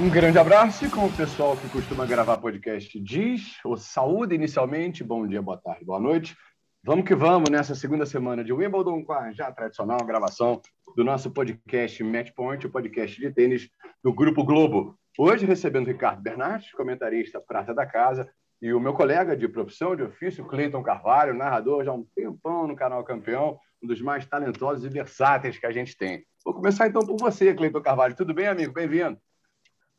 Um grande abraço e como o pessoal que costuma gravar podcast diz, o saúde inicialmente, bom dia, boa tarde, boa noite. Vamos que vamos nessa segunda semana de Wimbledon com a já tradicional gravação do nosso podcast Match Point, o podcast de tênis do Grupo Globo. Hoje recebendo Ricardo Bernardes, comentarista prata da casa, e o meu colega de profissão, de ofício, Cleiton Carvalho, narrador já há um tempão no canal Campeão, um dos mais talentosos e versáteis que a gente tem. Vou começar então por você, Cleiton Carvalho. Tudo bem, amigo? Bem-vindo.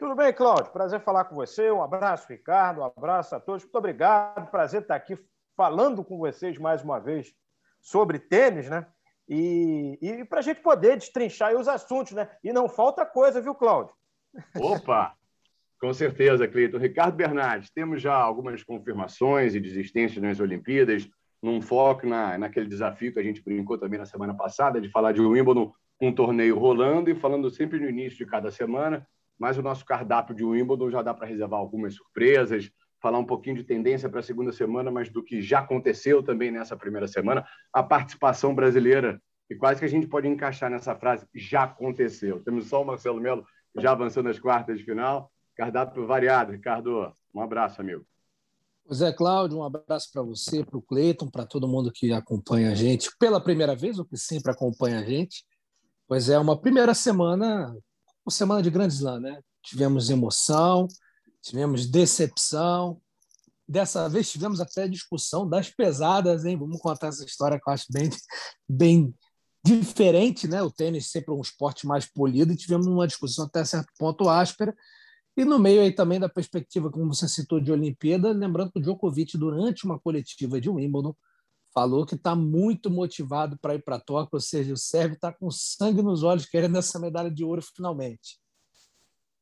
Tudo bem, Cláudio? Prazer falar com você. Um abraço, Ricardo. Um abraço a todos. Muito obrigado. Prazer estar aqui falando com vocês mais uma vez sobre tênis, né? E, e para a gente poder destrinchar os assuntos, né? E não falta coisa, viu, Cláudio? Opa! Com certeza, Cleiton. Ricardo Bernardes, temos já algumas confirmações e desistências nas Olimpíadas, num foco na, naquele desafio que a gente brincou também na semana passada, de falar de Wimbledon, um torneio rolando e falando sempre no início de cada semana, mas o nosso cardápio de Wimbledon já dá para reservar algumas surpresas, falar um pouquinho de tendência para a segunda semana, mas do que já aconteceu também nessa primeira semana, a participação brasileira, e quase que a gente pode encaixar nessa frase, já aconteceu. Temos só o Marcelo Melo já avançando nas quartas de final, cardápio variado. Ricardo, um abraço, amigo. Zé Cláudio, um abraço para você, para o Cleiton, para todo mundo que acompanha a gente pela primeira vez, ou que sempre acompanha a gente. Pois é, uma primeira semana, uma semana de grande slam, né? Tivemos emoção, tivemos decepção. Dessa vez tivemos até discussão das pesadas, hein? Vamos contar essa história que eu acho bem, bem diferente, né? O tênis sempre é um esporte mais polido e tivemos uma discussão até certo ponto áspera. E no meio aí também da perspectiva, como você citou, de Olimpíada, lembrando que o Djokovic, durante uma coletiva de Wimbledon, falou que está muito motivado para ir para Tóquio, ou seja, o Sérvio está com sangue nos olhos querendo essa medalha de ouro finalmente.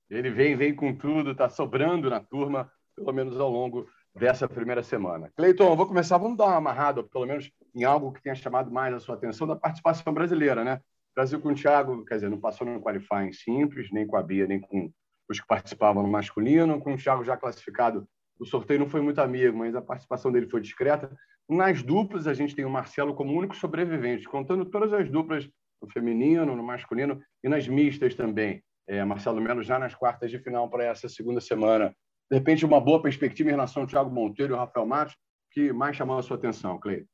Ele vem, vem com tudo, está sobrando na turma, pelo menos ao longo dessa primeira semana. Cleiton, vou começar, vamos dar uma amarrada, pelo menos em algo que tenha chamado mais a sua atenção, da participação brasileira, né? Brasil com o Thiago, quer dizer, não passou no qualifying simples, nem com a Bia, nem com os que participavam no masculino, com o Thiago já classificado. O sorteio não foi muito amigo, mas a participação dele foi discreta. Nas duplas, a gente tem o Marcelo como único sobrevivente, contando todas as duplas no feminino, no masculino e nas mistas também é, Marcelo Melo já nas quartas de final para essa segunda semana. De repente, uma boa perspectiva em relação ao Thiago Monteiro e ao Rafael Matos, que mais chamou a sua atenção, Cleide?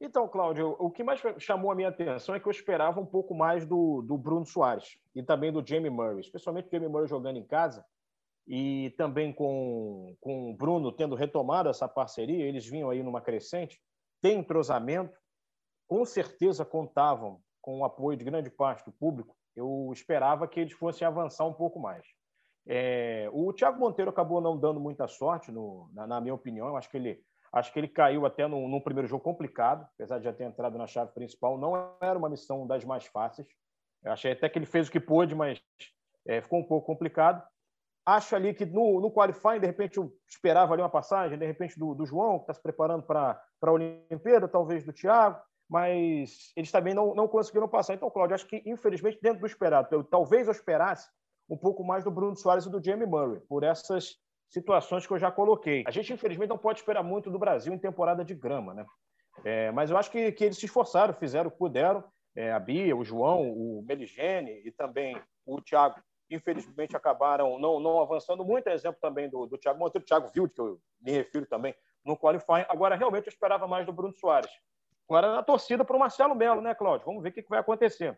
Então, Cláudio, o que mais chamou a minha atenção é que eu esperava um pouco mais do, do Bruno Soares e também do Jamie Murray, especialmente o Jamie Murray jogando em casa e também com, com o Bruno tendo retomado essa parceria, eles vinham aí numa crescente, tem entrosamento, com certeza contavam com o apoio de grande parte do público eu esperava que eles fossem avançar um pouco mais. É, o Thiago Monteiro acabou não dando muita sorte, no, na, na, minha opinião. Acho que ele, acho que ele caiu até num, num, primeiro jogo complicado, apesar de já ter entrado na chave principal. Não era uma missão das mais fáceis. Eu achei até que ele fez o que pôde, mas é, ficou um pouco complicado. Acho ali que no, no qualifying, de repente, eu esperava ali uma passagem, de repente, do, do João, que está se preparando para a Olimpíada, talvez do Thiago mas eles também não, não conseguiram passar. Então, Cláudio, acho que, infelizmente, dentro do esperado, eu, talvez eu esperasse um pouco mais do Bruno Soares e do Jamie Murray, por essas situações que eu já coloquei. A gente, infelizmente, não pode esperar muito do Brasil em temporada de grama, né? É, mas eu acho que, que eles se esforçaram, fizeram o que puderam. É, a Bia, o João, o Meligene e também o Thiago, infelizmente, acabaram não, não avançando muito. É exemplo também do, do Thiago Monteiro, Thiago Wild, que eu me refiro também no qualifying. Agora, realmente, eu esperava mais do Bruno Soares. Agora na torcida para o Marcelo Melo, né, Cláudio? Vamos ver o que, vai acontecer.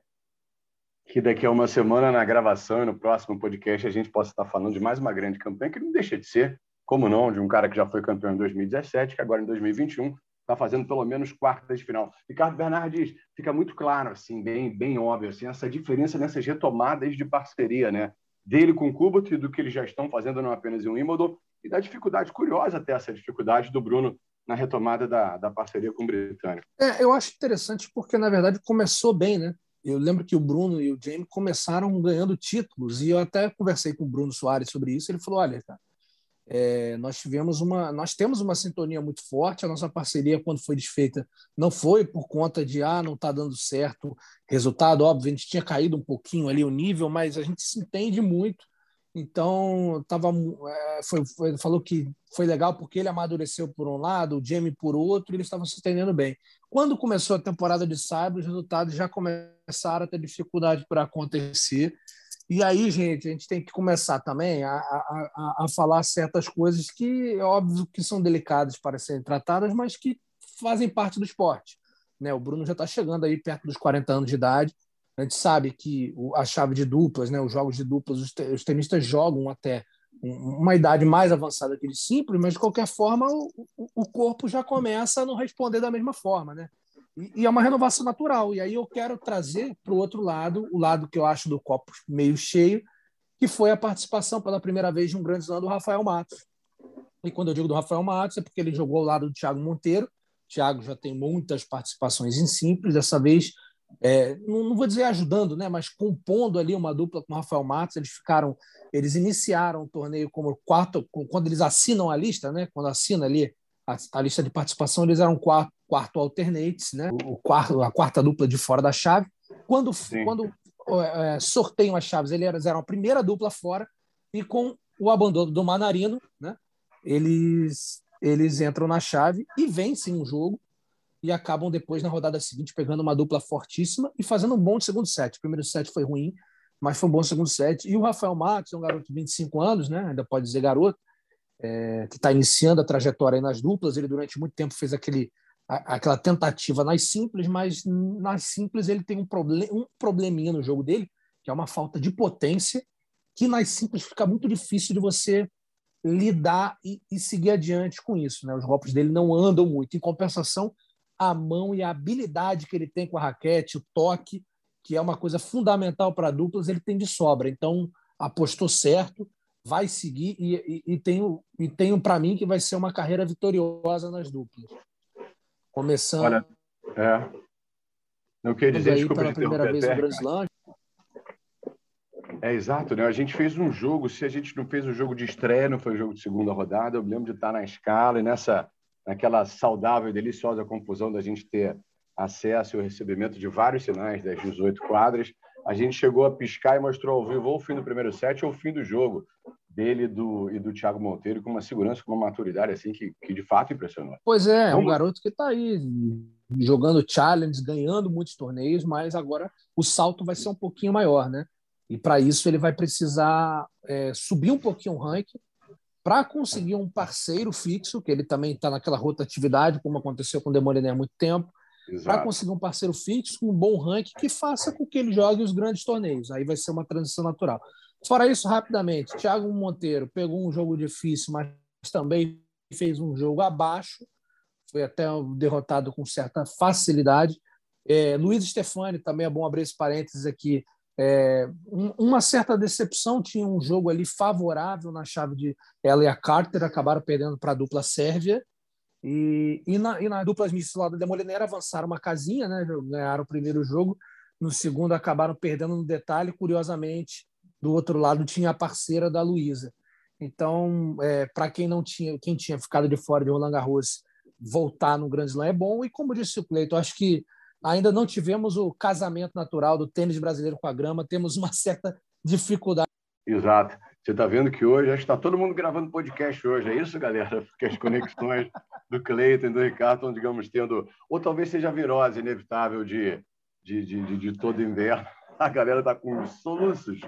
Que daqui a uma semana, na gravação e no próximo podcast, a gente possa estar falando de mais uma grande campanha, que não deixa de ser, como não, de um cara que já foi campeão em 2017, que agora em 2021 está fazendo pelo menos quartas de final. Ricardo Bernardes, fica muito claro, assim, bem, bem óbvio, assim, essa diferença nessas retomadas de parceria, né? Dele com o Kubot e do que eles já estão fazendo não apenas em Wimbledon, e da dificuldade curiosa até essa dificuldade do Bruno na retomada da, da parceria com o britânico. É, eu acho interessante porque, na verdade, começou bem, né? Eu lembro que o Bruno e o Jamie começaram ganhando títulos, e eu até conversei com o Bruno Soares sobre isso. Ele falou: olha, cara, é, nós tivemos uma, nós temos uma sintonia muito forte. A nossa parceria, quando foi desfeita, não foi por conta de ah, não está dando certo resultado. Óbvio, a gente tinha caído um pouquinho ali o nível, mas a gente se entende muito. Então, tava, é, foi, foi, falou que foi legal porque ele amadureceu por um lado, o Jamie por outro, e eles estavam se entendendo bem. Quando começou a temporada de Cyber, os resultados já começaram a ter dificuldade para acontecer. E aí, gente, a gente tem que começar também a, a, a, falar certas coisas que é óbvio que são delicadas para serem tratadas, mas que fazem parte do esporte. Né? O Bruno já está chegando aí perto dos 40 anos de idade. A gente sabe que a chave de duplas, né, os jogos de duplas, os, tenistas jogam até uma idade mais avançada que de simples, mas de qualquer forma o, o corpo já começa a não responder da mesma forma, né? E, é uma renovação natural. E aí eu quero trazer para o outro lado, o lado que eu acho do copo meio cheio, que foi a participação pela primeira vez de um grande slam do Rafael Matos. E quando eu digo do Rafael Matos, é porque ele jogou ao lado do Thiago Monteiro. O Thiago já tem muitas participações em simples, dessa vez, é, não, não, vou dizer ajudando, né, mas compondo ali uma dupla com o Rafael Matos. Eles ficaram, eles iniciaram o torneio como quarto, quando eles assinam a lista, né, quando assina ali a, a lista de participação, eles eram quarto, quarto alternates, né? O quarto, a quarta dupla de fora da chave. Quando, quando é, sorteiam as chaves, eles eram a primeira dupla fora e com o abandono do Manarino, né? Eles eles entram na chave e vencem o jogo e acabam depois na rodada seguinte pegando uma dupla fortíssima e fazendo um bom segundo set. O primeiro set foi ruim, mas foi um bom segundo set. E o Rafael Matos, é um garoto de 25 anos, né? Ainda pode dizer garoto, é, que está iniciando a trajetória nas duplas. Ele durante muito tempo fez aquele aquela tentativa nas simples, mas nas simples ele tem um, problem, um probleminha no jogo dele, que é uma falta de potência, que nas simples fica muito difícil de você lidar e, e seguir adiante com isso. Né? Os golpes dele não andam muito. Em compensação, a mão e a habilidade que ele tem com a raquete, o toque, que é uma coisa fundamental para duplas, ele tem de sobra. Então, apostou certo, vai seguir e, e, e tenho, e tenho para mim que vai ser uma carreira vitoriosa nas duplas. Começando. Olha, é. Não queria dizer, desculpa pela primeira vez no Grand Slam. É exato, né? A gente fez um jogo, se a gente não fez o um jogo de estreia, não foi o um jogo de segunda rodada, eu me lembro de estar na escala e nessa naquela saudável e deliciosa confusão da gente ter acesso e recebimento de vários sinais das 18 quadras, a gente chegou a piscar e mostrou ao vivo ou o fim do primeiro set ou o fim do jogo dele do, e do Thiago Monteiro com uma segurança, com uma maturidade assim que, que de fato impressionou. Pois é, é um garoto que está aí jogando challenge, ganhando muitos torneios, mas agora o salto vai ser um pouquinho maior, né? E para isso ele vai precisar é, subir um pouquinho o ranking para conseguir um parceiro fixo, que ele também está naquela rotatividade, como aconteceu com o Demoliner há muito tempo, para conseguir um parceiro fixo com um bom ranking que faça com que ele jogue os grandes torneios. Aí vai ser uma transição natural. Fora isso, rapidamente, Thiago Monteiro pegou um jogo difícil, mas também fez um jogo abaixo, foi até derrotado com certa facilidade. É, Luiz Stefani, também é bom abrir esse parênteses aqui, é, um, uma certa decepção, tinha um jogo ali favorável na chave de ela e a Carter, acabaram perdendo para a dupla Sérvia, e, e, na, e na dupla lá da Demoliner avançaram uma casinha, né? ganharam o primeiro jogo, no segundo acabaram perdendo no detalhe, curiosamente, do outro lado tinha a parceira da Luísa. Então, é, para quem não tinha, quem tinha ficado de fora de Roland Garros, voltar no Grand Slam é bom. E como disse o Cleiton, acho que ainda não tivemos o casamento natural do tênis brasileiro com a grama, temos uma certa dificuldade. Exato. Você está vendo que hoje já está todo mundo gravando podcast hoje, é isso, galera? Porque as conexões do Cleiton e do Ricardo estão, digamos, tendo. Ou talvez seja a virose inevitável de, de, de, de, de todo inverno. A galera está com soluços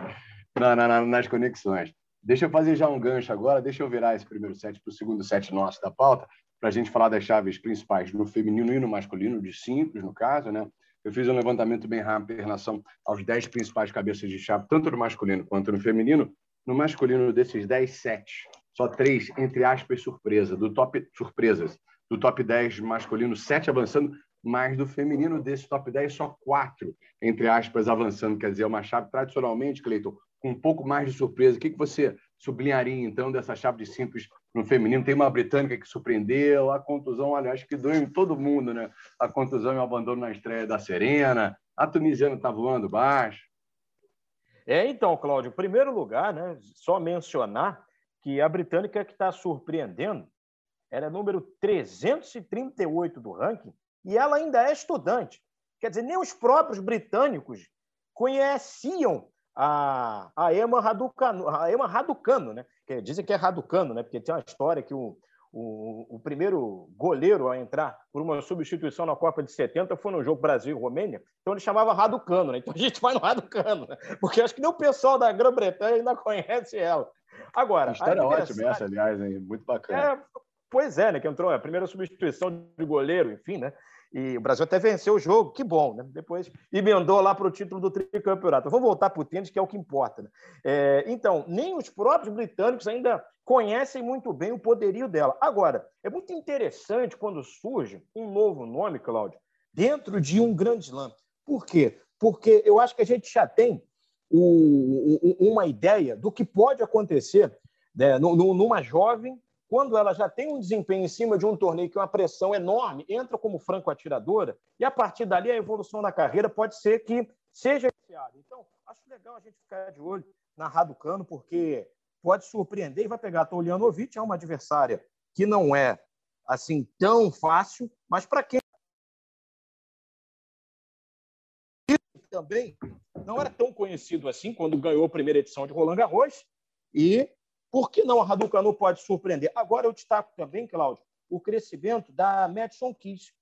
na, na, nas conexões. Deixa eu fazer já um gancho agora, deixa eu virar esse primeiro set para o segundo set nosso da pauta, para a gente falar das chaves principais no feminino e no masculino, de simples, no caso, né? Eu fiz um levantamento bem rápido em relação aos 10 principais cabeças de chave, tanto no masculino quanto no feminino. No masculino, desses 10 sets, só três, entre aspas, surpresa, do top surpresas. Do top 10 masculino, sete avançando, mas do feminino desse top 10, só quatro, entre aspas, avançando. Quer dizer, é uma chave tradicionalmente, Cleiton, com um pouco mais de surpresa. O que, que você sublinharia, então, dessa chave de simples no feminino? Tem uma britânica que surpreendeu, a contusão, aliás, que doeu em todo mundo, né? A contusão e o abandono na estreia da Serena, a tunisiana está voando baixo. É, então, Cláudio, em primeiro lugar, né, só mencionar que a britânica que está surpreendendo, era número 338 do ranking, e ela ainda é estudante. Quer dizer, nem os próprios britânicos conheciam a, a Emma Raducano, a Emma Raducano, né? Dizem que é Raducano, né? Porque tem uma história que o, o, o, primeiro goleiro a entrar por uma substituição na Copa de 70 foi no jogo Brasil e Romênia, então ele chamava Raducano, né? Então a gente vai no Raducano, né? porque acho que nem o pessoal da Grã-Bretanha ainda conhece ela. Agora, a história é ótima essa, aliás, hein? muito bacana. É, pois é, né? Que entrou a primeira substituição de goleiro, enfim, né? E o Brasil até venceu o jogo, que bom, né? Depois emendou lá para o título do tricampeonato. Vamos voltar para o tênis, que é o que importa. Né? É, então, nem os próprios britânicos ainda conhecem muito bem o poderio dela. Agora, é muito interessante quando surge um novo nome, Cláudio, dentro de um grande slam. Por quê? Porque eu acho que a gente já tem o, o, uma ideia do que pode acontecer né, numa jovem quando ela já tem um desempenho em cima de um torneio que é uma pressão enorme, entra como franco atiradora, e a partir dali a evolução na carreira pode ser que seja iniciada. Então, acho legal a gente ficar de olho na Raducano, porque pode surpreender e vai pegar a Tolianovic, é uma adversária que não é assim tão fácil, mas para quem também não era tão conhecido assim quando ganhou a primeira edição de Roland Garros e por que não a Raducanu pode surpreender? Agora eu destaco também, Cláudio, o crescimento da Madison Keys.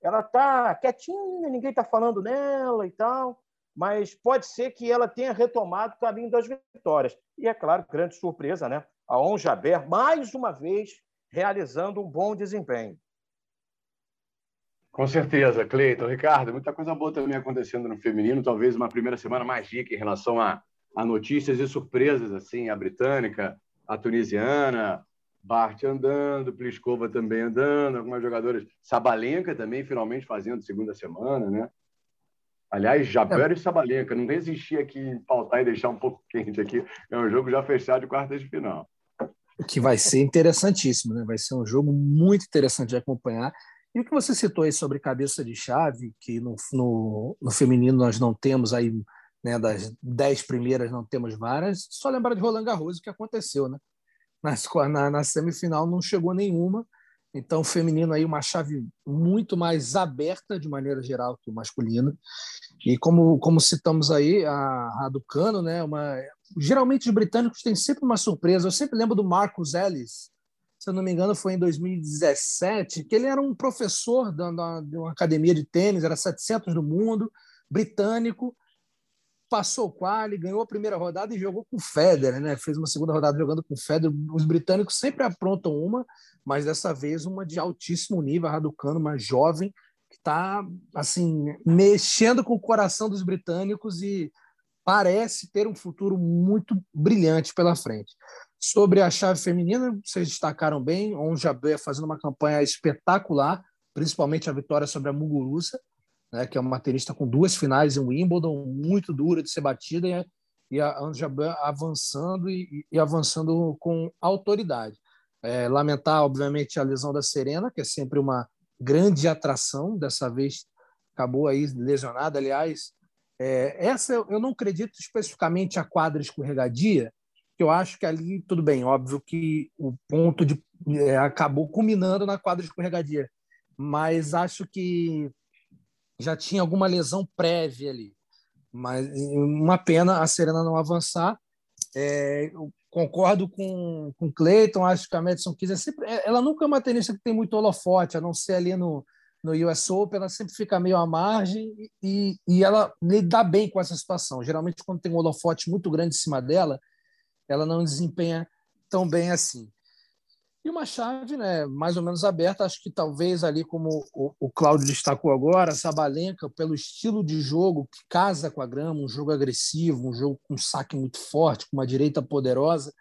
Ela está quietinha, ninguém está falando nela e tal, mas pode ser que ela tenha retomado o caminho das vitórias. E é claro, grande surpresa, né? A On Jaber, mais uma vez, realizando um bom desempenho. Com certeza, Cleiton. Ricardo, muita coisa boa também acontecendo no feminino. Talvez uma primeira semana mais rica em relação a, a notícias e surpresas, assim, a britânica, a tunisiana, Bart andando, Pliskova também andando, algumas jogadoras, Sabalenka também finalmente fazendo segunda semana, né? Aliás, Jabber é. e Sabalenka, não resisti aqui em pautar e deixar um pouco quente aqui. É um jogo já fechado de quartas de final. Que vai ser interessantíssimo, né? Vai ser um jogo muito interessante de acompanhar. E o que você citou aí sobre cabeça de chave, que no, no, no feminino nós não temos aí né, das dez primeiras não temos várias, só lembrar de Roland Garros o que aconteceu, né? Nas, na, na semifinal não chegou nenhuma, então o feminino aí uma chave muito mais aberta de maneira geral que o masculino. E como, como citamos aí a Raducano, né, uma geralmente os britânicos têm sempre uma surpresa. Eu sempre lembro do Marcus Ellis, se eu não me engano, foi em 2017, que ele era um professor de uma academia de tênis, era 700 do mundo, britânico, passou o quali, ganhou a primeira rodada e jogou com o Federer, né? Fez uma segunda rodada jogando com o Federer. Os britânicos sempre aprontam uma, mas dessa vez uma de altíssimo nível, a Raducano, uma jovem que está assim mexendo com o coração dos britânicos e parece ter um futuro muito brilhante pela frente. Sobre a chave feminina, vocês destacaram bem, On Jabeur fazendo uma campanha espetacular, principalmente a vitória sobre a Muguruza né, que é uma tenista com duas finais em Wimbledon, muito dura de ser batida, e, e a Anja avançando e, e, avançando com autoridade. É, lamentar, obviamente, a lesão da Serena, que é sempre uma grande atração, dessa vez acabou aí lesionada, aliás. É, essa eu não acredito especificamente a quadra escorregadia, que eu acho que ali, tudo bem, óbvio que o ponto de, é, acabou culminando na quadra escorregadia, mas acho que já tinha alguma lesão prévia ali. Mas uma pena a Serena não avançar. É, concordo com o Clayton, acho que a Madison Keys é sempre, é, ela nunca é uma tenista que tem muito holofote, a não ser ali no, no US Open, ela sempre fica meio à margem e, e ela lida bem com essa situação. Geralmente, quando tem um holofote muito grande em cima dela, ela não desempenha tão bem assim. E uma chave né, mais ou menos aberta, acho que talvez ali, como o, o Cláudio destacou agora, Sabalenka, pelo estilo de jogo que casa com a grama, um jogo agressivo, um jogo com um saque muito forte, com uma direita poderosa,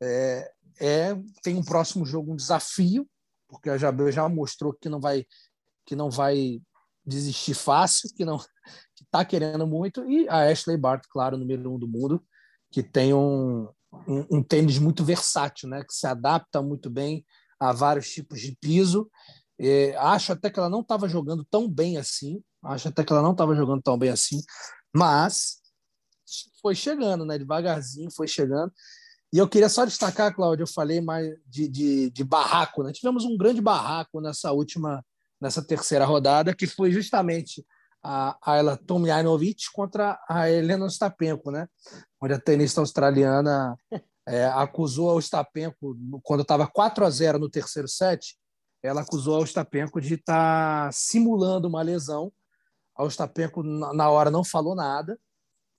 é, é tem um próximo jogo um desafio, porque a Jabel já mostrou que não vai que não vai desistir fácil, que não que está querendo muito, e a Ashley Bart, claro, número um do mundo, que tem um, um, um tênis muito versátil, né? que se adapta muito bem a vários tipos de piso. É, acho até que ela não estava jogando tão bem assim, acho até que ela não estava jogando tão bem assim, mas foi chegando, né? Devagarzinho foi chegando. E eu queria só destacar, Cláudio, eu falei mais de, de, de barraco, né? Tivemos um grande barraco nessa última, nessa terceira rodada, que foi justamente a Ayla Tomljanovic contra a Helena Ostapenko, né? Onde a tenista australiana é, acusou a Ostapenko, quando estava 4 a 0 no terceiro set, ela acusou a Ostapenko de estar tá simulando uma lesão. A Ostapenko, na hora, não falou nada,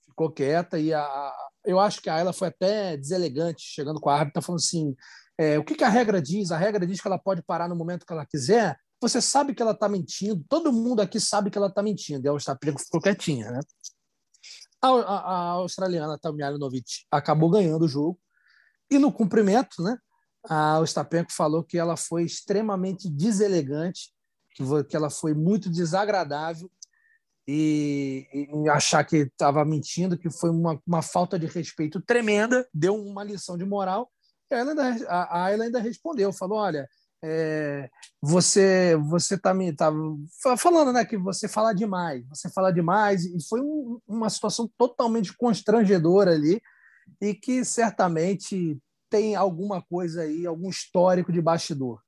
ficou quieta e a, eu acho que a Ayla foi até deselegante, chegando com a árbitra, falando assim: é, o que, que a regra diz? A regra diz que ela pode parar no momento que ela quiser. Você sabe que ela está mentindo, todo mundo aqui sabe que ela está mentindo. E a Ostapenko ficou quietinha, né? A, a, a australiana acabou ganhando o jogo e no cumprimento, né? A Ostapenko falou que ela foi extremamente deselegante, que, que ela foi muito desagradável e, e achar que estava mentindo, que foi uma, uma falta de respeito tremenda, deu uma lição de moral. E a ainda, a ainda respondeu, falou, olha, é, você você está me tá falando né que você fala demais você fala demais e foi um, uma situação totalmente constrangedora ali e que certamente tem alguma coisa aí algum histórico de bastidor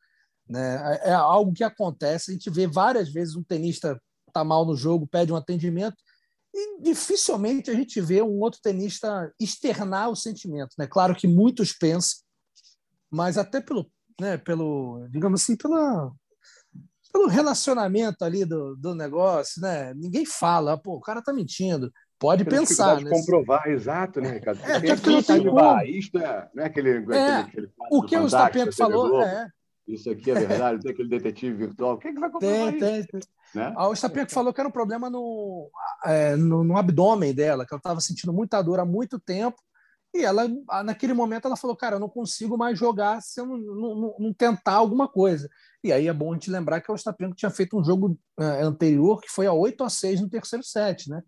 né é, é algo que acontece a gente vê várias vezes um tenista está mal no jogo, pede um atendimento. E dificilmente a gente vê um outro tenista externar o sentimento. Né? Claro que muitos pensam, mas até pelo, né, pelo digamos assim, pela, pelo relacionamento ali do, do negócio, né? Ninguém fala, pô, o cara tá mentindo. Pode Pela pensar, né? comprovar, exato, né, Ricardo? É, tem aquele tá de barraísta, né? Aquele, é, aquele, aquele o que o Stapenko falou, é. Isso aqui é verdade, tem aquele detetive virtual. Quem é que vai comprovar tem, isso? Tem, tem. Né? A Ostapenko falou que era um problema no, é, no, no, abdômen dela, que ela estava sentindo muita dor há muito tempo. E ela, naquele momento, ela falou: Cara, eu não consigo mais jogar se eu não, não, não tentar alguma coisa. E aí é bom a gente lembrar que a Ostapenko tinha feito um jogo é, anterior que foi a 8 a 6 no terceiro set, né?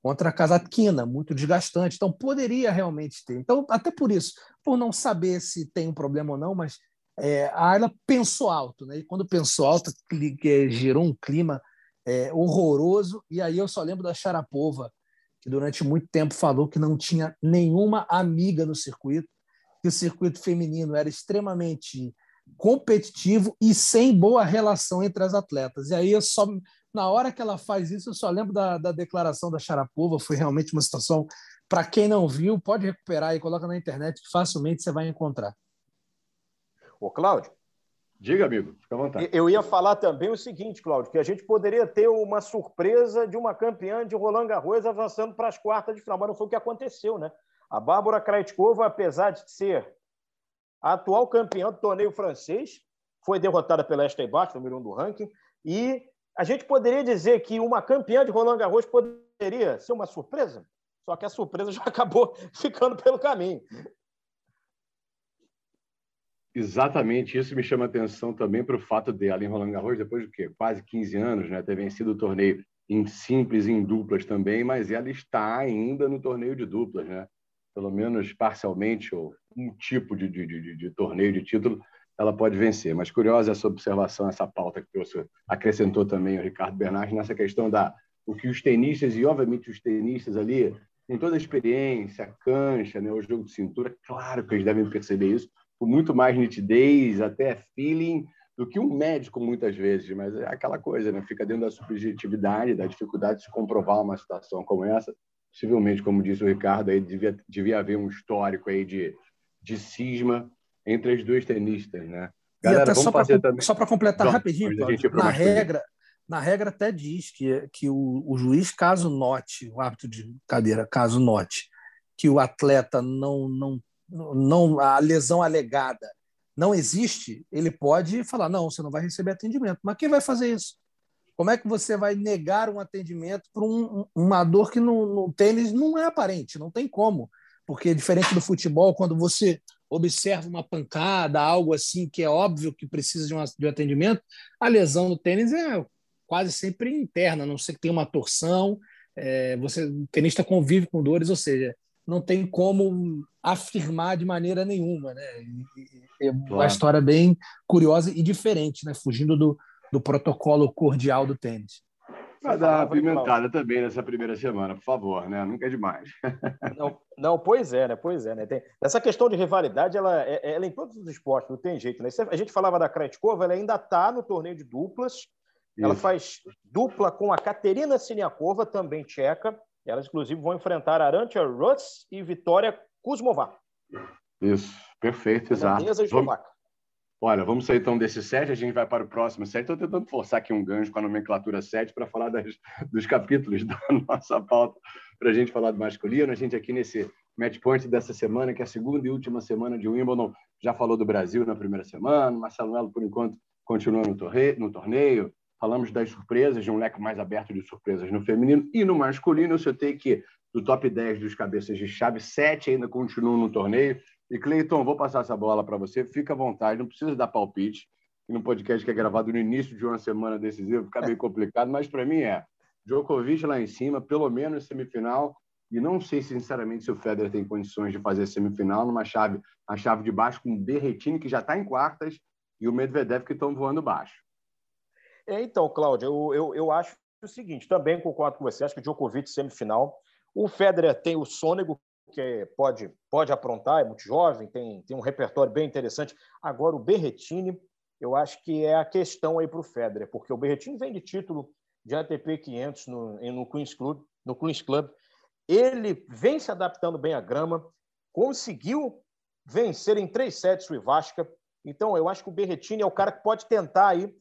Contra a Kazatkina, muito desgastante. Então poderia realmente ter. Então, até por isso, por não saber se tem um problema ou não, mas é, a Ayla pensou alto, né? E quando pensou alto, gerou um clima é, horroroso. E aí eu só lembro da Sharapova, que durante muito tempo falou que não tinha nenhuma amiga no circuito, que o circuito feminino era extremamente competitivo e sem boa relação entre as atletas. E aí eu só na hora que ela faz isso, eu só lembro da, da declaração da Sharapova, foi realmente uma situação para quem não viu, pode recuperar e coloca na internet que facilmente você vai encontrar. Ô, Cláudio, Diga, amigo, fica à vontade. Eu ia falar também o seguinte, Cláudio, que a gente poderia ter uma surpresa de uma campeã de Roland Garros avançando para as quartas de final, mas não foi o que aconteceu, né? A Bárbara Kraitkova, apesar de ser a atual campeã do torneio francês, foi derrotada pela Esther Bart, número um do ranking, e a gente poderia dizer que uma campeã de Roland Garros poderia ser uma surpresa, só que a surpresa já acabou ficando pelo caminho. Exatamente, isso me chama atenção também para o fato de em Roland Garros, depois de quê? quase 15 anos, né, ter vencido o torneio em simples e em duplas também, mas ela está ainda no torneio de duplas, né? pelo menos parcialmente, ou um tipo de, de, de, de torneio de título, ela pode vencer. Mas curiosa essa observação, essa pauta que trouxe, acrescentou também o Ricardo Bernardes nessa questão da o que os tenistas, e obviamente os tenistas ali, com toda a experiência, a cancha, né, o jogo de cintura, claro que eles devem perceber isso, com muito mais nitidez, até feeling, do que um médico muitas vezes, mas é aquela coisa, né? Fica dentro da subjetividade, da dificuldade de comprovar uma situação como essa. Possivelmente, como disse o Ricardo, aí devia, devia haver um histórico aí de, de cisma entre as duas tenistas, né? Galera, só para completar Não, rapidinho, na regra, na regra até diz que, que o, o juiz, caso note, o árbitro de cadeira, caso note, que o atleta não, não não a lesão alegada não existe, ele pode falar: não, você não vai receber atendimento. Mas quem vai fazer isso? Como é que você vai negar um atendimento para um, uma dor que no, no tênis não é aparente? Não tem como. Porque, diferente do futebol, quando você observa uma pancada, algo assim que é óbvio que precisa de um, de um atendimento, a lesão no tênis é quase sempre interna, a não ser que tenha uma torção, é, você, o tenista convive com dores, ou seja, não tem como afirmar de maneira nenhuma, né? É uma claro. história bem curiosa e diferente, né? Fugindo do, do protocolo cordial do tênis. Vai dar uma pimentada também nessa primeira semana, por favor, né? Nunca é demais. Não, não pois é, né? Pois é, né? Tem, essa questão de rivalidade, ela, é, é, ela em todos os esportes, não tem jeito, né? A gente falava da Krejcikova, ela ainda está no torneio de duplas. Isso. Ela faz dupla com a Katerina Siniakova, também tcheca. Elas, inclusive, vão enfrentar Arantia Rus e Vitória Kuzmova. Isso, perfeito, exato. Vamos... Olha, vamos sair então desse set, a gente vai para o próximo set. Estou tentando forçar aqui um gancho com a nomenclatura set para falar das, dos capítulos da nossa pauta, para a gente falar do masculino. A gente aqui nesse match point dessa semana, que é a segunda e última semana de Wimbledon, já falou do Brasil na primeira semana. Marcelo Melo, por enquanto, continua no, torre, no torneio. Falamos das surpresas, de um leque mais aberto de surpresas no feminino e no masculino. Eu citei que do top 10 dos cabeças de chave, sete ainda continuam no torneio. E Cleiton, vou passar essa bola para você. Fica à vontade, não precisa dar palpite. No podcast que é gravado no início de uma semana decisiva, fica meio complicado, mas para mim é Djokovic lá em cima, pelo menos semifinal. E não sei sinceramente se o Federer tem condições de fazer semifinal numa chave, a chave de baixo com o Berretini, que já está em quartas, e o Medvedev, que estão voando baixo. É, então, Cláudio, eu, eu, eu acho o seguinte, também concordo com você, acho que o Djokovic semifinal. O Federer tem o Sônego, que pode, pode aprontar, é muito jovem, tem, tem um repertório bem interessante. Agora, o Berretini, eu acho que é a questão aí para o Federer, porque o Berretini vem de título de ATP 500 no, no, Queens Club, no Queens Club. Ele vem se adaptando bem à grama, conseguiu vencer em três sets o Ivasca. Então, eu acho que o Berretini é o cara que pode tentar aí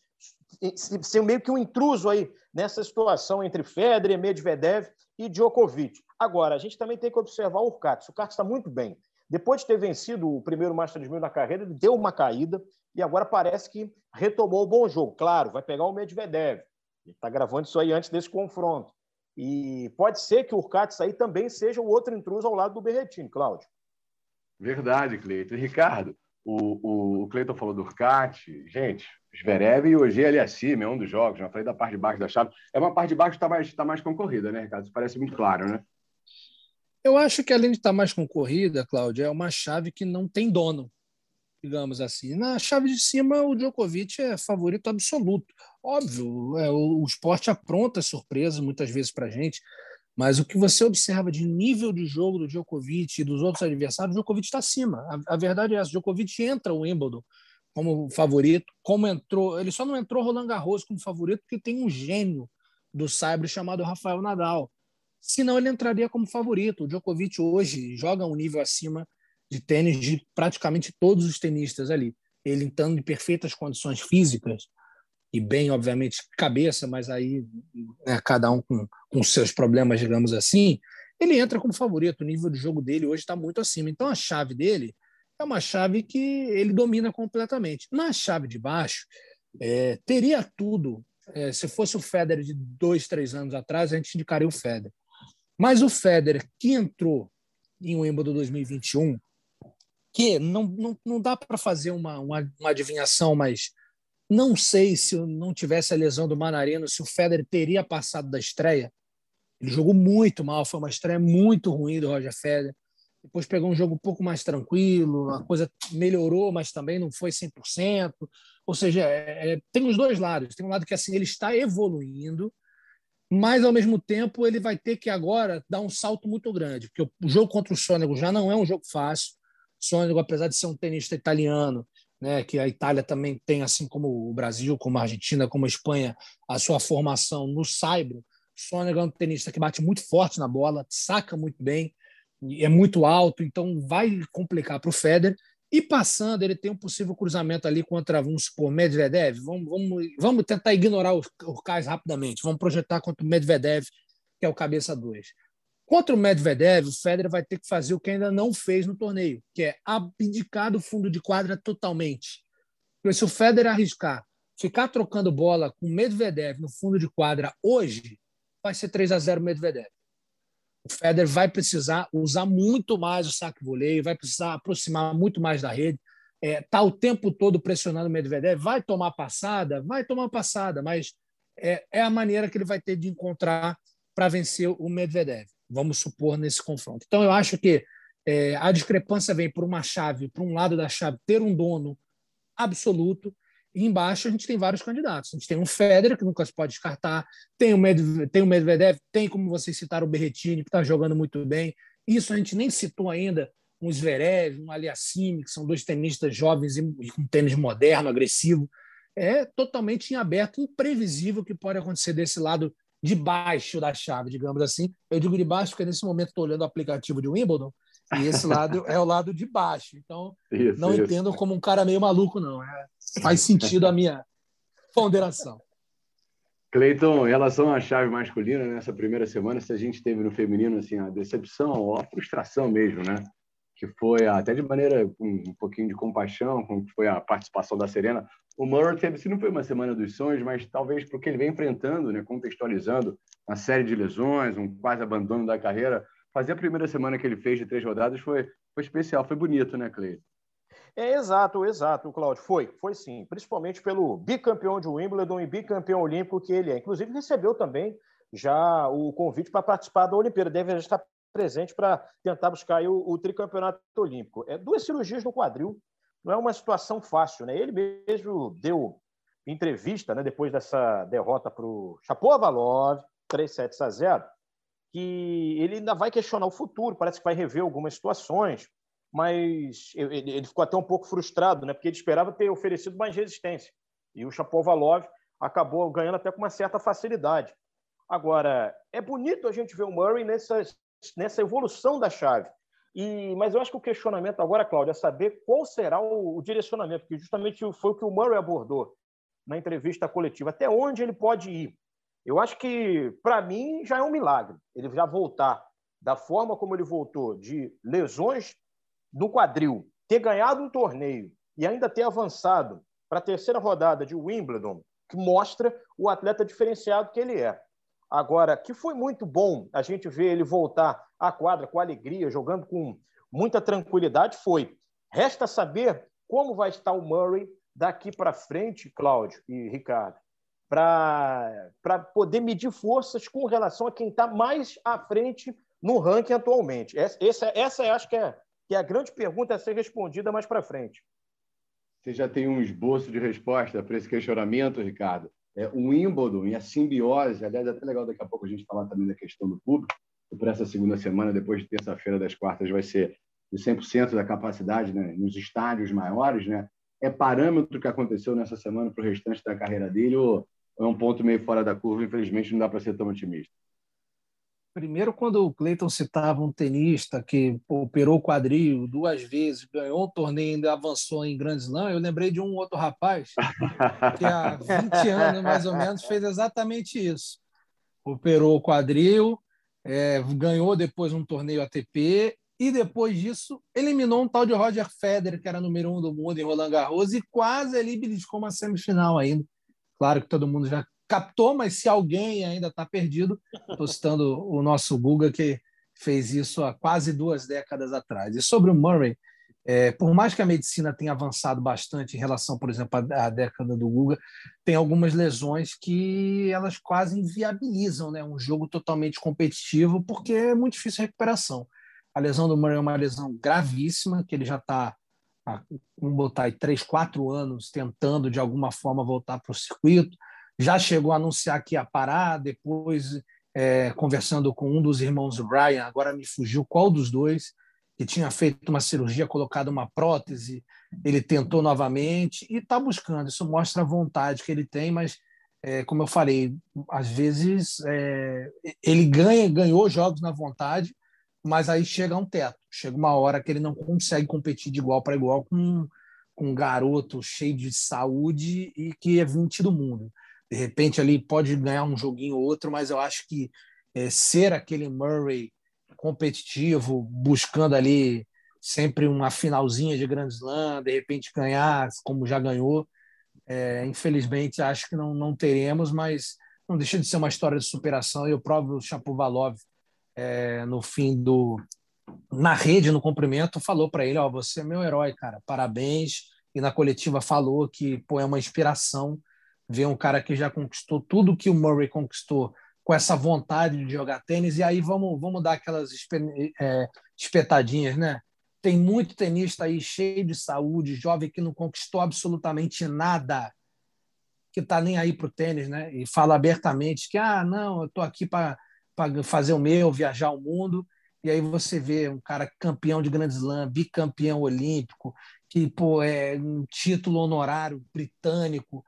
ser meio que um intruso aí nessa situação entre Federer, Medvedev e Djokovic. Agora, a gente também tem que observar o Urcax. O Urcax está muito bem. Depois de ter vencido o primeiro Masters 1000 na carreira, ele deu uma caída e agora parece que retomou o bom jogo. Claro, vai pegar o Medvedev. Ele está gravando isso aí antes desse confronto. E pode ser que o Urcax aí também seja o outro intruso ao lado do Berretini, Cláudio. Verdade, Cleiton. Ricardo, o, o, Cleiton falou do Urcax. Gente, Zverev e hoje ali acima, é um dos jogos. Já falei da parte de baixo da chave. É uma parte de baixo que está mais, tá mais concorrida, né, Ricardo? Isso parece muito claro, né? Eu acho que além de estar tá mais concorrida, Cláudia, é uma chave que não tem dono, digamos assim. Na chave de cima, o Djokovic é favorito absoluto. Óbvio, é, o, o esporte apronta surpresas muitas vezes para a gente, mas o que você observa de nível de jogo do Djokovic e dos outros adversários, o Djokovic está acima. A, a, verdade é essa: o Djokovic entra o Wimbledon como favorito, como entrou, ele só não entrou Roland Garros como favorito porque tem um gênio do Saibro chamado Rafael Nadal. Senão ele entraria como favorito. O Djokovic hoje joga um nível acima de tênis de praticamente todos os tenistas ali. Ele estando em perfeitas condições físicas e bem, obviamente, cabeça, mas aí né, cada um com, com seus problemas, digamos assim, ele entra como favorito. O nível de jogo dele hoje está muito acima. Então a chave dele é uma chave que ele domina completamente. Na chave de baixo, é, teria tudo. É, se fosse o Federer de dois, três anos atrás, a gente indicaria o Federer. Mas o Federer, que entrou em Wimbledon 2021, que não, não, não dá para fazer uma, uma, uma, adivinhação, mas não sei se não tivesse a lesão do Manarino, se o Federer teria passado da estreia. Ele jogou muito mal, foi uma estreia muito ruim do Roger Federer depois pegou um jogo um pouco mais tranquilo, a coisa melhorou, mas também não foi 100%. Ou seja, é, é, tem os dois lados. Tem um lado que assim ele está evoluindo, mas ao mesmo tempo ele vai ter que agora dar um salto muito grande, porque o jogo contra o Sônego já não é um jogo fácil. Sônego, apesar de ser um tenista italiano, né, que a Itália também tem, assim como o Brasil, como a Argentina, como a Espanha, a sua formação no saibro. Sônego é um tenista que bate muito forte na bola, saca muito bem, é muito alto, então vai complicar para o Federer. E passando, ele tem um possível cruzamento ali contra, vamos supor, Medvedev. Vamos, vamos, vamos tentar ignorar o, o Cais rapidamente. Vamos projetar contra o Medvedev, que é o cabeça 2. Contra o Medvedev, o Federer vai ter que fazer o que ainda não fez no torneio, que é abdicar do fundo de quadra totalmente. Porque se o Federer arriscar ficar trocando bola com o Medvedev no fundo de quadra hoje, vai ser 3 a 0 Medvedev o Federer vai precisar usar muito mais o saque voleio, vai precisar aproximar muito mais da rede. É, tá o tempo todo pressionando o Medvedev, vai tomar passada, vai tomar passada, mas é, é a maneira que ele vai ter de encontrar para vencer o Medvedev, vamos supor, nesse confronto. Então, eu acho que é, a discrepância vem por uma chave, por um lado da chave, ter um dono absoluto, E embaixo a gente tem vários candidatos. A gente tem um Federer, que nunca se pode descartar, tem o, Medvedev, tem o Medvedev, tem, como vocês citaram, o Berretini, que está jogando muito bem. Isso a gente nem citou ainda, um Zverev, um Aliassime, que são dois tenistas jovens e um tênis moderno, agressivo. É totalmente em aberto, imprevisível o que pode acontecer desse lado de baixo da chave, digamos assim. Eu digo de baixo porque nesse momento estou olhando o aplicativo de Wimbledon e esse lado é o lado de baixo. Então, isso, não isso. entendo como um cara meio maluco, não. É, faz sentido a minha ponderação. Cleiton, em relação à chave masculina, nessa primeira semana, se a gente teve no feminino assim, a decepção, a frustração mesmo, né? Que foi até de maneira com um pouquinho de compaixão, com que foi a participação da Serena. O Murray teve, se não foi uma semana dos sonhos, mas talvez porque ele vem enfrentando, né, contextualizando uma série de lesões, um quase abandono da carreira, fazer a primeira semana que ele fez de três rodadas foi, foi especial, foi bonito, né, Cleiton? É, exato, exato, Claudio. Foi, foi sim. Principalmente pelo bicampeão de Wimbledon e bicampeão olímpico que ele é. Inclusive, recebeu também já o convite para participar da Olimpíada. Deve estar presente para tentar buscar o, o, tricampeonato olímpico. É duas cirurgias no quadril. Não é uma situação fácil, né? Ele mesmo deu entrevista, né, depois dessa derrota para o Chapovalov, 3 sets a 0, que ele ainda vai questionar o futuro, parece que vai rever algumas situações, mas ele ficou até um pouco frustrado, né? porque ele esperava ter oferecido mais resistência. E o Chapovalov acabou ganhando até com uma certa facilidade. Agora, é bonito a gente ver o Murray nessa, nessa evolução da chave. E, mas eu acho que o questionamento agora, Cláudio, é saber qual será o, o direcionamento, porque justamente foi o que o Murray abordou na entrevista coletiva. Até onde ele pode ir? Eu acho que, para mim, já é um milagre ele já voltar da forma como ele voltou, de lesões no quadril, ter ganhado um torneio e ainda ter avançado para a terceira rodada de Wimbledon, que mostra o atleta diferenciado que ele é. Agora, que foi muito bom a gente ver ele voltar à quadra com alegria, jogando com muita tranquilidade, foi. Resta saber como vai estar o Murray daqui para frente, Cláudio e Ricardo para poder medir forças com relação a quem está mais à frente no ranking atualmente? Essa, essa acho que é, que é a grande pergunta a ser respondida mais para frente. Você já tem um esboço de resposta para esse questionamento, Ricardo? É, o Wimbledon e a simbiose, aliás, é até legal daqui a pouco a gente falar também da questão do público, para essa segunda semana, depois de terça-feira das quartas, vai ser de 100% da capacidade né, nos estádios maiores, né? É parâmetro que aconteceu nessa semana para o restante da carreira dele ou é um ponto meio fora da curva, infelizmente não dá para ser tão otimista. Primeiro, quando o Cleiton citava um tenista que operou quadril duas vezes, ganhou um torneio e ainda avançou em Grand Slam, eu lembrei de um outro rapaz que há 20 anos, mais ou menos, fez exatamente isso. Operou o quadril, é, ganhou depois um torneio ATP e depois disso eliminou um tal de Roger Federer, que era número um do mundo em Roland Garros, e quase ali beliscou uma semifinal ainda. Claro que todo mundo já captou, mas se alguém ainda está perdido, estou citando o nosso Guga, que fez isso há quase duas décadas atrás. E sobre o Murray, é, por mais que a medicina tenha avançado bastante em relação, por exemplo, à, à, década do Guga, tem algumas lesões que elas quase inviabilizam né, um jogo totalmente competitivo, porque é muito difícil a recuperação. A lesão do Murray é uma lesão gravíssima, que ele já está vamos botar aí, três, quatro anos tentando de alguma forma voltar para o circuito. Já chegou a anunciar que ia parar, depois é, conversando com um dos irmãos Brian, agora me fugiu qual dos dois, que tinha feito uma cirurgia, colocado uma prótese, ele tentou novamente e está buscando. Isso mostra a vontade que ele tem, mas é, como eu falei, às vezes é, ele ganha, ganhou jogos na vontade, mas aí chega um teto, chega uma hora que ele não consegue competir de igual para igual com, com um garoto cheio de saúde e que é 20 do mundo. De repente ali pode ganhar um joguinho ou outro, mas eu acho que é, ser aquele Murray competitivo, buscando ali sempre uma finalzinha de Grand Slam, de repente ganhar como já ganhou, é, infelizmente acho que não, não teremos, mas não deixa de ser uma história de superação e o próprio Chapovalov é, no fim do. Na rede, no cumprimento, falou para ele: Ó, você é meu herói, cara, parabéns. E na coletiva falou que pô, é uma inspiração ver um cara que já conquistou tudo que o Murray conquistou com essa vontade de jogar tênis. E aí vamos, vamos dar aquelas é, espetadinhas, né? Tem muito tenista aí cheio de saúde, jovem que não conquistou absolutamente nada que está nem aí para o tênis, né? E fala abertamente que, ah, não, eu estou aqui para fazer o meu, viajar o mundo. E aí você vê um cara campeão de Grand Slam, bicampeão olímpico, que pô, é um título honorário britânico,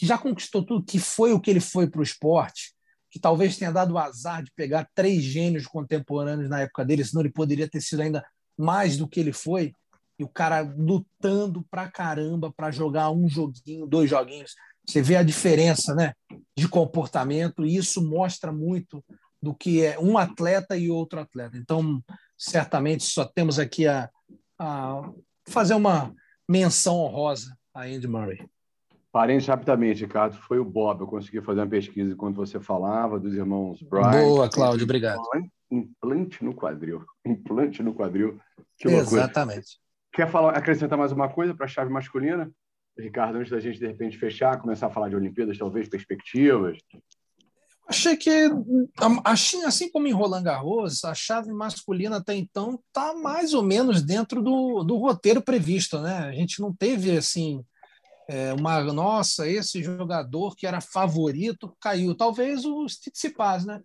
que já conquistou tudo, que foi o que ele foi para o esporte, que talvez tenha dado o azar de pegar três gênios contemporâneos na época dele, senão ele poderia ter sido ainda mais do que ele foi. E o cara lutando pra caramba para jogar um joguinho, dois joguinhos. Você vê a diferença né, de comportamento, e isso mostra muito do que é um atleta e outro atleta. Então, certamente, só temos aqui a, a fazer uma menção honrosa a Andy Murray. Parente rapidamente, Ricardo, foi o Bob. Eu consegui fazer uma pesquisa enquanto você falava dos irmãos Brian. Boa, Cláudio, obrigado. Implante no quadril. Implante no quadril. Que. Exatamente. Quer falar, acrescentar mais uma coisa para a chave masculina? Ricardo, antes da gente de repente fechar, começar a falar de Olimpíadas, talvez perspectivas. Achei que, assim, assim como em Roland Garros, a chave masculina até então está mais ou menos dentro do, do roteiro previsto, né? A gente não teve assim é, uma nossa, esse jogador que era favorito caiu. Talvez o Tsitsipas, né?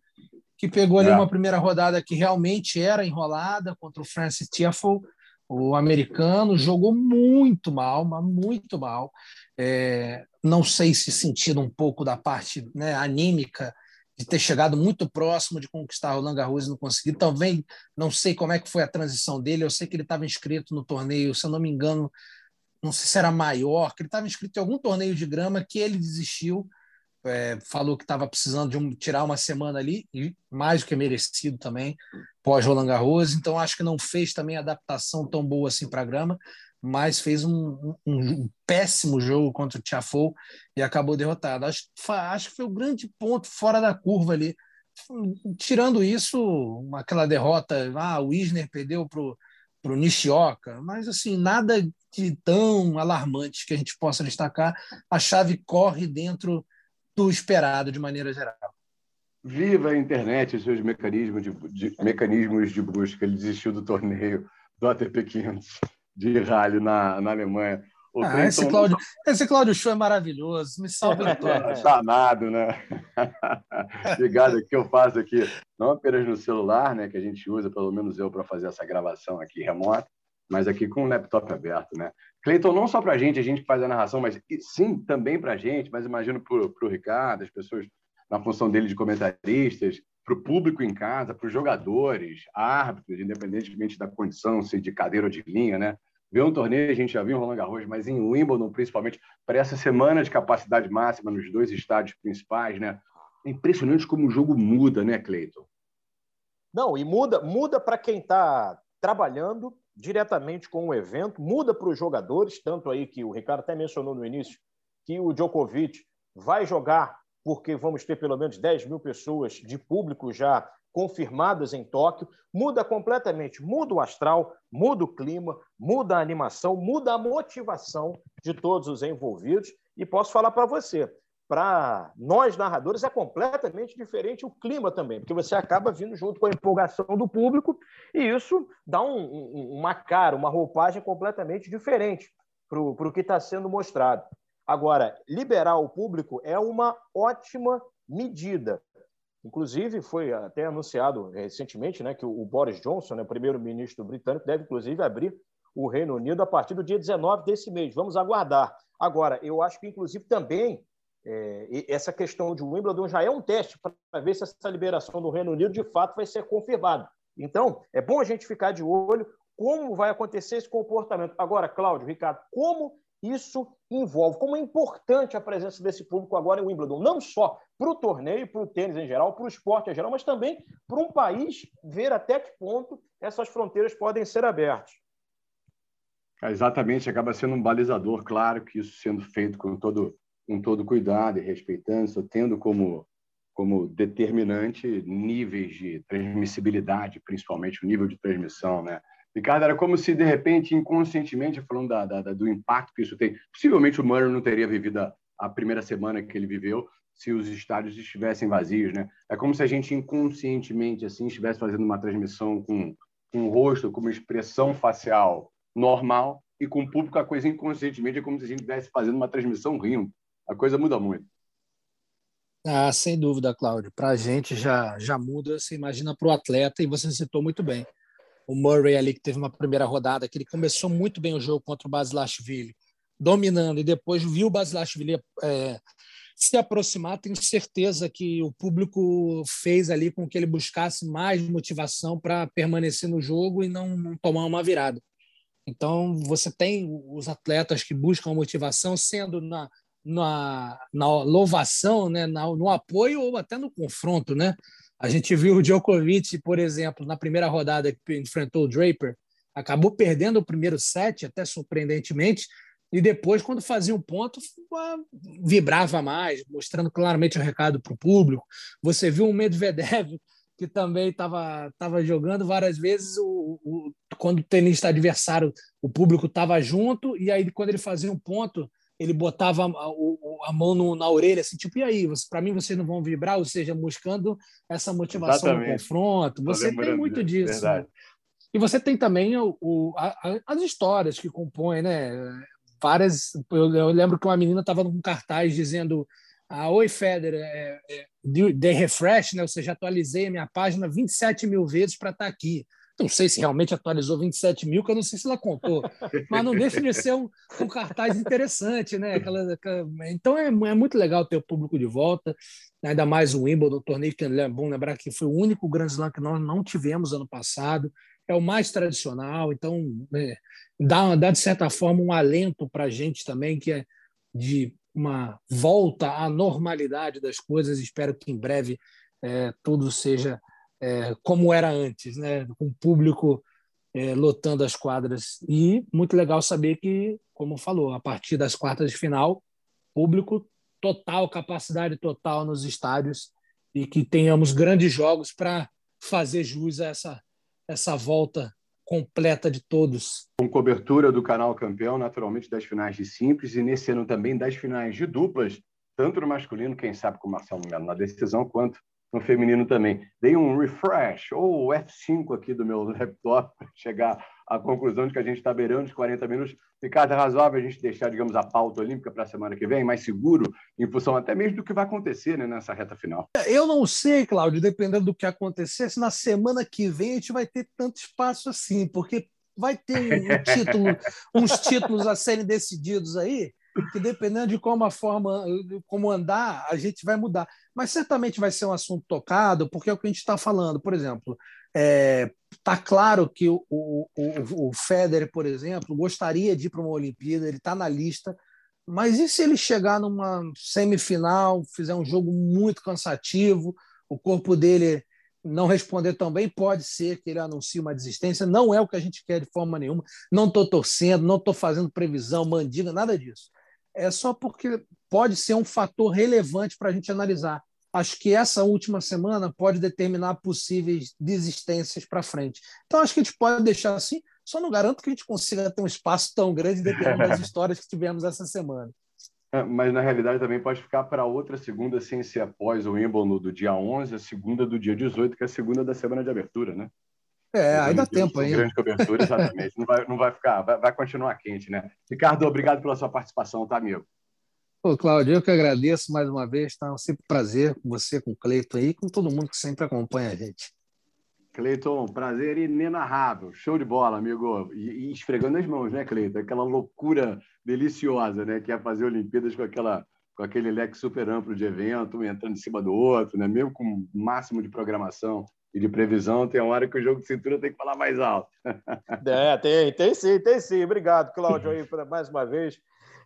Que pegou ali é. uma primeira rodada que realmente era enrolada contra o Francis Tiafoe o americano jogou muito mal, mas muito mal. É, não sei se sentindo um pouco da parte né, anímica de ter chegado muito próximo de conquistar o Roland Garros e não conseguir. Também não sei como é que foi a transição dele. Eu sei que ele estava inscrito no torneio, se eu não me engano, não sei se era maior, que ele estava inscrito em algum torneio de grama que ele desistiu é, falou que estava precisando de um, tirar uma semana ali, e mais do que merecido também, pós Roland Garros, então acho que não fez também adaptação tão boa assim para a grama, mas fez um, um, um, péssimo jogo contra o Tiafoe e acabou derrotado. Acho, acho que foi o grande ponto fora da curva ali. Tirando isso, aquela derrota, ah, o Isner perdeu para o Nishioka, mas assim, nada de tão alarmante que a gente possa destacar. A chave corre dentro do esperado de maneira geral. Viva a internet e seus mecanismos de, de, mecanismos de busca. Ele desistiu do torneio do ATP 500 de rally na, na Alemanha. Ah, esse, Cláudio, esse Cláudio Show é maravilhoso, me salva em todas. Danado, né? Obrigado que eu faço aqui, não apenas no celular, né, que a gente usa, pelo menos eu, para fazer essa gravação aqui remota, mas aqui com o laptop aberto, né? Cleiton, não só para a gente, a gente faz a narração, mas sim, também para a gente, mas imagino para o Ricardo, as pessoas na função dele de comentaristas, para o público em casa, para os jogadores, árbitros, independentemente da condição, se de cadeira ou de linha, né? Ver um torneio, a gente já viu em Roland Garros, mas em Wimbledon, principalmente, para essa semana de capacidade máxima nos dois estádios principais, né? É impressionante como o jogo muda, né, Cleiton? Não, e muda, muda para quem está trabalhando diretamente com o evento, muda para os jogadores, tanto aí que o Ricardo até mencionou no início, que o Djokovic vai jogar porque vamos ter pelo menos 10 mil pessoas de público já confirmadas em Tóquio, muda completamente, muda o astral, muda o clima, muda a animação, muda a motivação de todos os envolvidos. E posso falar para você, para nós narradores é completamente diferente o clima também, porque você acaba vindo junto com a empolgação do público e isso dá um, um, uma cara, uma roupagem completamente diferente para o que está sendo mostrado. Agora, liberar o público é uma ótima medida. Inclusive, foi até anunciado recentemente né, que o Boris Johnson, né, primeiro-ministro britânico, deve inclusive abrir o Reino Unido a partir do dia 19 desse mês. Vamos aguardar. Agora, eu acho que, inclusive, também é, essa questão de Wimbledon já é um teste para ver se essa liberação do Reino Unido de fato vai ser confirmada. Então, é bom a gente ficar de olho como vai acontecer esse comportamento. Agora, Cláudio, Ricardo, como isso envolve, como é importante a presença desse público agora em Wimbledon, não só para o torneio, para o tênis em geral, para o esporte em geral, mas também para um país ver até que ponto essas fronteiras podem ser abertas. Exatamente, acaba sendo um balizador, claro que isso sendo feito com todo com todo cuidado e respeitando, tendo como, como determinante níveis de transmissibilidade, principalmente o nível de transmissão, né? Ricardo, era como se, de repente, inconscientemente, falando da, da, do impacto que isso tem, possivelmente o Murray não teria vivido a, a primeira semana que ele viveu se os estádios estivessem vazios, né? É como se a gente inconscientemente, assim, estivesse fazendo uma transmissão com, com o rosto, com uma expressão facial normal, e com o público a coisa inconscientemente é como se a gente estivesse fazendo uma transmissão rindo a coisa muda muito. Ah, sem dúvida, Cláudio. Para a gente já, já muda, você imagina para o atleta, e você citou muito bem. O Murray ali, que teve uma primeira rodada, que ele começou muito bem o jogo contra o Basilashvili, dominando, e depois viu o Basilashvili é, se aproximar. Tenho certeza que o público fez ali com que ele buscasse mais motivação para permanecer no jogo e não, não tomar uma virada. Então, você tem os atletas que buscam motivação, sendo na, na, na louvação, né, na, no apoio ou até no confronto, né? A gente viu o Djokovic, por exemplo, na primeira rodada que enfrentou o Draper, acabou perdendo o primeiro set, até surpreendentemente, e depois, quando fazia um ponto, vibrava mais, mostrando claramente o recado para o público. Você viu o Medvedev, que também estava tava jogando várias vezes, o, o, quando o tenista adversário, o público estava junto, e aí quando ele fazia um ponto, ele botava a, a mão no, na orelha, assim, tipo, e aí, para mim vocês não vão vibrar, ou seja, buscando essa motivação Exatamente. no confronto. Você tem muito disso. Né? E você tem também o, o a, as histórias que compõem, né? Várias. Eu, eu lembro que uma menina estava num cartaz dizendo. Ah, Oi, Federer, é, é, de refresh, né? ou seja, atualizei a minha página 27 mil vezes para estar tá aqui. Não sei se realmente atualizou 27 mil, que eu não sei se ela contou, mas não deixa de ser um, um cartaz interessante, né? Aquela, aquela... Então é, é, muito legal ter o público de volta, ainda mais o Wimbledon, o torneio que é bom lembrar que foi o único Grand Slam que nós não tivemos ano passado, é o mais tradicional, então é, dá, dá, de certa forma, um alento para a gente também, que é de uma volta à normalidade das coisas. Espero que em breve é, tudo seja é, como era antes, né? com o público é, lotando as quadras. E muito legal saber que, como falou, a partir das quartas de final, público total, capacidade total nos estádios e que tenhamos grandes jogos para fazer jus a essa, essa volta completa de todos. Com cobertura do canal campeão, naturalmente, das finais de simples e nesse ano também das finais de duplas, tanto no masculino, quem sabe com o Marcelo Melo na decisão, quanto no feminino também. Dei um refresh ou F5 aqui do meu laptop para chegar à conclusão de que a gente está beirando os 40 minutos. Ricardo, é razoável a gente deixar, digamos, a pauta olímpica para a semana que vem, mais seguro, em função até mesmo do que vai acontecer né, nessa reta final? Eu não sei, Cláudio, dependendo do que acontecer, se na semana que vem a gente vai ter tanto espaço assim, porque vai ter um título, uns títulos a serem decididos aí que dependendo de como a forma, como andar, a gente vai mudar. Mas certamente vai ser um assunto tocado, porque é o que a gente está falando. Por exemplo, está é, tá claro que o, o, o, Federer, por exemplo, gostaria de ir para uma Olimpíada, ele está na lista, mas e se ele chegar numa semifinal, fizer um jogo muito cansativo, o corpo dele não responder tão bem, pode ser que ele anuncie uma desistência. Não é o que a gente quer de forma nenhuma. Não estou torcendo, não estou fazendo previsão, mandiga, nada disso é só porque pode ser um fator relevante para a gente analisar. Acho que essa última semana pode determinar possíveis desistências para frente. Então, acho que a gente pode deixar assim, só não garanto que a gente consiga ter um espaço tão grande dependendo das histórias que tivemos essa semana. É, mas, na realidade, também pode ficar para outra segunda, sem ser após o Wimbledon do dia 11, a segunda do dia 18, que é a segunda da semana de abertura, né? É, aí dá tempo ainda. Grande cobertura, exatamente. não, vai, não vai ficar, vai, vai, continuar quente, né? Ricardo, obrigado pela sua participação, tá, amigo? Pô, Cláudio, eu que agradeço mais uma vez, tá? Sempre um prazer com você, com o Cleiton aí, com todo mundo que sempre acompanha a gente. Cleiton, prazer inenarrável, show de bola, amigo. E, e esfregando as mãos, né, Cleiton? Aquela loucura deliciosa, né? Que é fazer Olimpíadas com aquela com aquele leque super amplo de evento, um entrando em cima do outro, né? mesmo com o máximo de programação e de previsão, tem uma hora que o jogo de cintura tem que falar mais alto. É, tem, tem sim, tem sim. Obrigado, Cláudio, aí, mais uma vez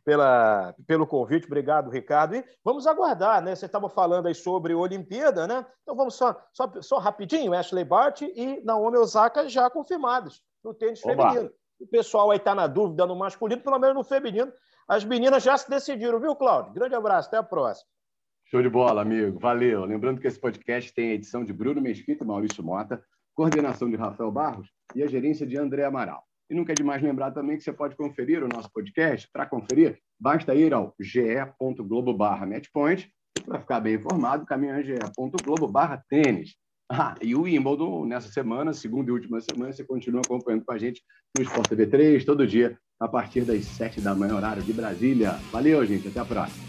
pela, pelo convite. Obrigado, Ricardo. E vamos aguardar, né? Você estava falando aí sobre Olimpíada, né? Então vamos só, só, só rapidinho, Ashley Bart e Naomi Osaka já confirmados no tênis Oba. feminino. O pessoal aí está na dúvida no masculino, pelo menos no feminino. As meninas já se decidiram, viu, Cláudio? Grande abraço, até a próxima. Show de bola, amigo. Valeu. Lembrando que esse podcast tem a edição de Bruno Mesquita e Maurício Mota, coordenação de Rafael Barros e a gerência de André Amaral. E nunca é demais lembrar também que você pode conferir o nosso podcast. Para conferir, basta ir ao ge.globo matchpoint para ficar bem informado, caminho ge.globo barra tênis. Ah, e o Wimbledon, nessa semana, segunda e última semana, você continua acompanhando com a gente no Sport TV 3, todo dia, a partir das 7 da manhã, horário de Brasília. Valeu, gente. Até a próxima.